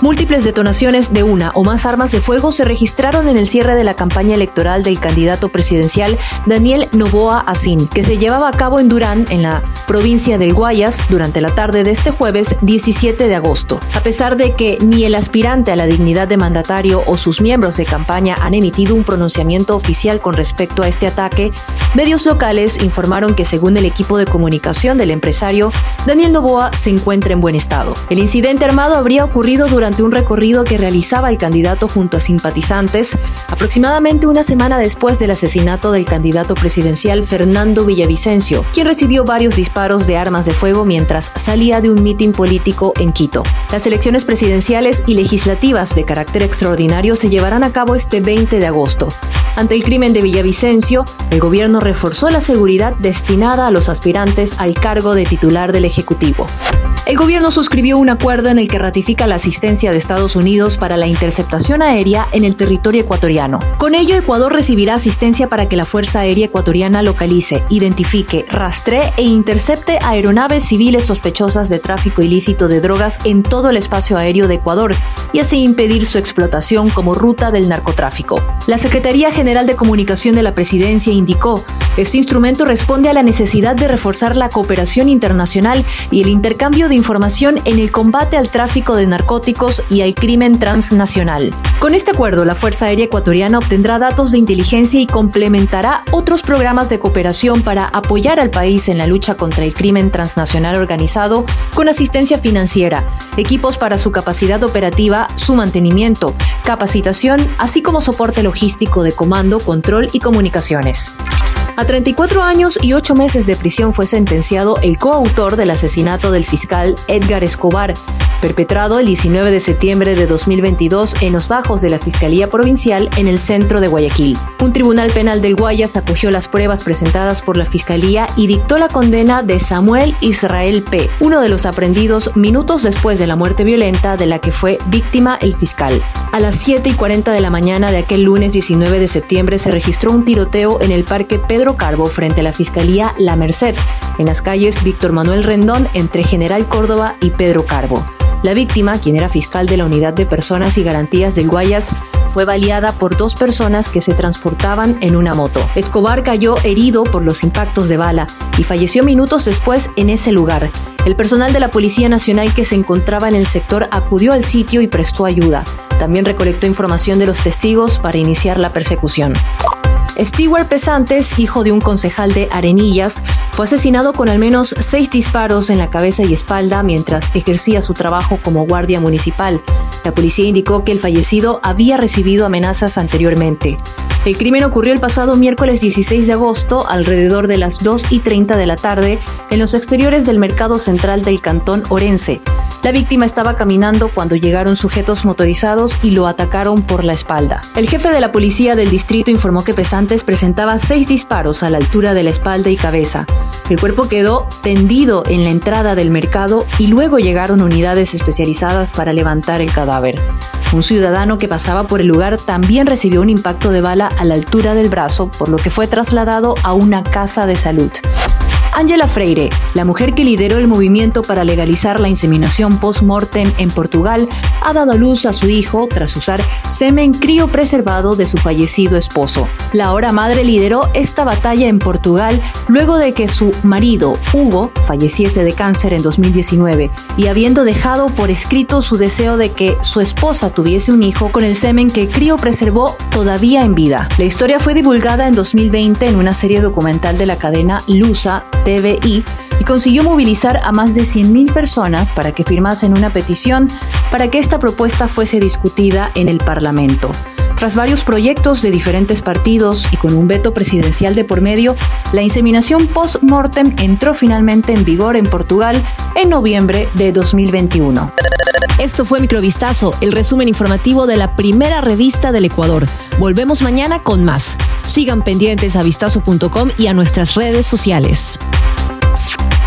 Múltiples detonaciones de una o más armas de fuego se registraron en el cierre de la campaña electoral del candidato presidencial Daniel Novoa Asín, que se llevaba a cabo en Durán, en la provincia del Guayas, durante la tarde de este jueves 17 de agosto. A pesar de que ni el aspirante a la dignidad de mandatario o sus miembros de campaña han emitido un pronunciamiento oficial con respecto a este ataque, medios locales informaron que según el equipo de comunicación del empresario, Daniel Novoa se encuentra en buen estado. El incidente armado habría ocurrido durante durante un recorrido que realizaba el candidato junto a simpatizantes, aproximadamente una semana después del asesinato del candidato presidencial Fernando Villavicencio, quien recibió varios disparos de armas de fuego mientras salía de un mitin político en Quito. Las elecciones presidenciales y legislativas de carácter extraordinario se llevarán a cabo este 20 de agosto. Ante el crimen de Villavicencio, el gobierno reforzó la seguridad destinada a los aspirantes al cargo de titular del Ejecutivo. El gobierno suscribió un acuerdo en el que ratifica la asistencia de Estados Unidos para la interceptación aérea en el territorio ecuatoriano. Con ello, Ecuador recibirá asistencia para que la Fuerza Aérea Ecuatoriana localice, identifique, rastree e intercepte aeronaves civiles sospechosas de tráfico ilícito de drogas en todo el espacio aéreo de Ecuador y así impedir su explotación como ruta del narcotráfico. La Secretaría General de Comunicación de la Presidencia indicó este instrumento responde a la necesidad de reforzar la cooperación internacional y el intercambio de información en el combate al tráfico de narcóticos y al crimen transnacional. Con este acuerdo, la Fuerza Aérea Ecuatoriana obtendrá datos de inteligencia y complementará otros programas de cooperación para apoyar al país en la lucha contra el crimen transnacional organizado con asistencia financiera, equipos para su capacidad operativa, su mantenimiento, capacitación, así como soporte logístico de comando, control y comunicaciones. A 34 años y 8 meses de prisión fue sentenciado el coautor del asesinato del fiscal Edgar Escobar, perpetrado el 19 de septiembre de 2022 en los bajos de la Fiscalía Provincial en el centro de Guayaquil. Un tribunal penal del Guayas acogió las pruebas presentadas por la Fiscalía y dictó la condena de Samuel Israel P., uno de los aprendidos minutos después de la muerte violenta de la que fue víctima el fiscal. A las 7 y 40 de la mañana de aquel lunes 19 de septiembre se registró un tiroteo en el Parque Pedro Carbo frente a la Fiscalía La Merced, en las calles Víctor Manuel Rendón entre General Córdoba y Pedro Carbo. La víctima, quien era fiscal de la Unidad de Personas y Garantías del Guayas, fue baleada por dos personas que se transportaban en una moto. Escobar cayó herido por los impactos de bala y falleció minutos después en ese lugar. El personal de la Policía Nacional que se encontraba en el sector acudió al sitio y prestó ayuda. También recolectó información de los testigos para iniciar la persecución. Stewart Pesantes, hijo de un concejal de Arenillas, fue asesinado con al menos seis disparos en la cabeza y espalda mientras ejercía su trabajo como guardia municipal. La policía indicó que el fallecido había recibido amenazas anteriormente. El crimen ocurrió el pasado miércoles 16 de agosto, alrededor de las 2 y 30 de la tarde, en los exteriores del mercado central del cantón Orense. La víctima estaba caminando cuando llegaron sujetos motorizados y lo atacaron por la espalda. El jefe de la policía del distrito informó que Pesantes presentaba seis disparos a la altura de la espalda y cabeza. El cuerpo quedó tendido en la entrada del mercado y luego llegaron unidades especializadas para levantar el cadáver. Un ciudadano que pasaba por el lugar también recibió un impacto de bala a la altura del brazo, por lo que fue trasladado a una casa de salud. Angela Freire, la mujer que lideró el movimiento para legalizar la inseminación post-mortem en Portugal, ha dado a luz a su hijo tras usar semen preservado de su fallecido esposo. La ahora madre lideró esta batalla en Portugal luego de que su marido, Hugo, falleciese de cáncer en 2019 y habiendo dejado por escrito su deseo de que su esposa tuviese un hijo con el semen que preservó todavía en vida. La historia fue divulgada en 2020 en una serie documental de la cadena Lusa Y consiguió movilizar a más de 100.000 personas para que firmasen una petición para que esta propuesta fuese discutida en el Parlamento. Tras varios proyectos de diferentes partidos y con un veto presidencial de por medio, la inseminación post-mortem entró finalmente en vigor en Portugal en noviembre de 2021. Esto fue Microvistazo, el resumen informativo de la primera revista del Ecuador. Volvemos mañana con más. Sigan pendientes a vistazo.com y a nuestras redes sociales. Show.